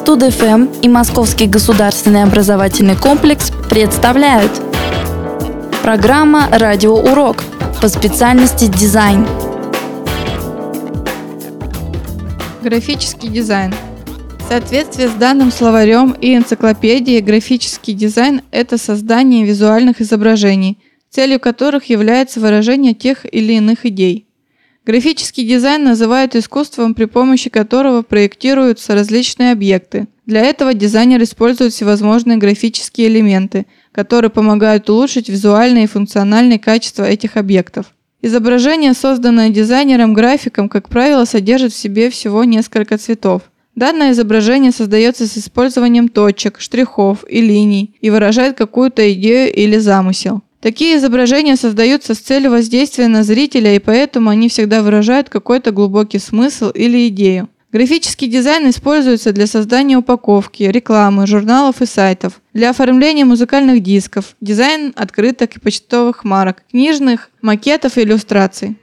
Студ.ФМ и Московский государственный образовательный комплекс представляют Программа «Радиоурок» по специальности дизайн. Графический дизайн. В соответствии с данным словарем и энциклопедией, графический дизайн – это создание визуальных изображений, целью которых является выражение тех или иных идей – Графический дизайн называют искусством, при помощи которого проектируются различные объекты. Для этого дизайнер использует всевозможные графические элементы, которые помогают улучшить визуальные и функциональные качества этих объектов. Изображение, созданное дизайнером-графиком, как правило, содержит в себе всего несколько цветов. Данное изображение создается с использованием точек, штрихов и линий и выражает какую-то идею или замысел. Такие изображения создаются с целью воздействия на зрителя, и поэтому они всегда выражают какой-то глубокий смысл или идею. Графический дизайн используется для создания упаковки, рекламы, журналов и сайтов, для оформления музыкальных дисков, дизайн открыток и почтовых марок, книжных, макетов и иллюстраций.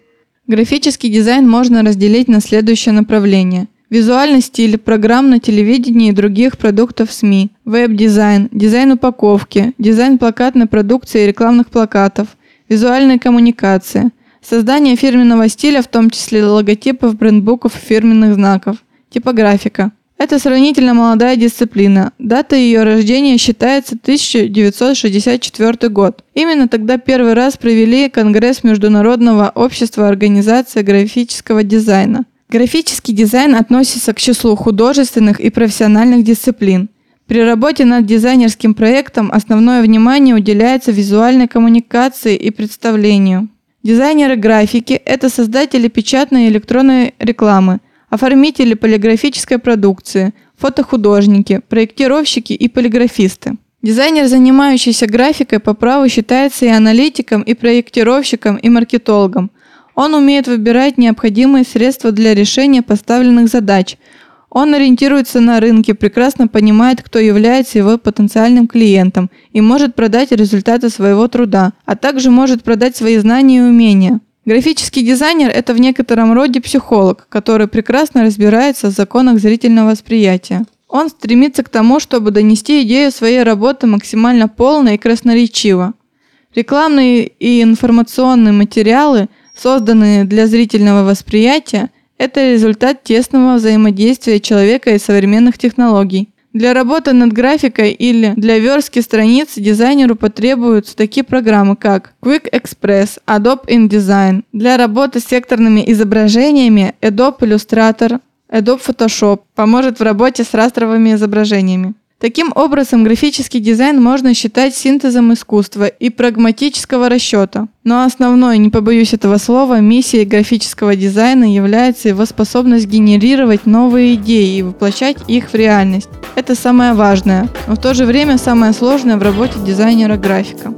Графический дизайн можно разделить на следующее направление – Визуальный стиль, программ на телевидении и других продуктов СМИ, веб-дизайн, дизайн упаковки, дизайн плакатной продукции и рекламных плакатов, визуальная коммуникация, создание фирменного стиля, в том числе логотипов, брендбуков и фирменных знаков, типографика. Это сравнительно молодая дисциплина. Дата ее рождения считается 1964 год. Именно тогда первый раз провели Конгресс Международного общества организации графического дизайна – Графический дизайн относится к числу художественных и профессиональных дисциплин. При работе над дизайнерским проектом основное внимание уделяется визуальной коммуникации и представлению. Дизайнеры графики – это создатели печатной и электронной рекламы, оформители полиграфической продукции, фотохудожники, проектировщики и полиграфисты. Дизайнер, занимающийся графикой, по праву считается и аналитиком, и проектировщиком, и маркетологом. Он умеет выбирать необходимые средства для решения поставленных задач. Он ориентируется на рынке, прекрасно понимает, кто является его потенциальным клиентом и может продать результаты своего труда, а также может продать свои знания и умения. Графический дизайнер – это в некотором роде психолог, который прекрасно разбирается в законах зрительного восприятия. Он стремится к тому, чтобы донести идею своей работы максимально полно и красноречиво. Рекламные и информационные материалы созданные для зрительного восприятия, это результат тесного взаимодействия человека и современных технологий. Для работы над графикой или для верстки страниц дизайнеру потребуются такие программы, как Quick Express, Adobe InDesign. Для работы с секторными изображениями Adobe Illustrator, Adobe Photoshop поможет в работе с растровыми изображениями. Таким образом, графический дизайн можно считать синтезом искусства и прагматического расчета. Но основной, не побоюсь этого слова, миссией графического дизайна является его способность генерировать новые идеи и воплощать их в реальность. Это самое важное, но в то же время самое сложное в работе дизайнера-графика.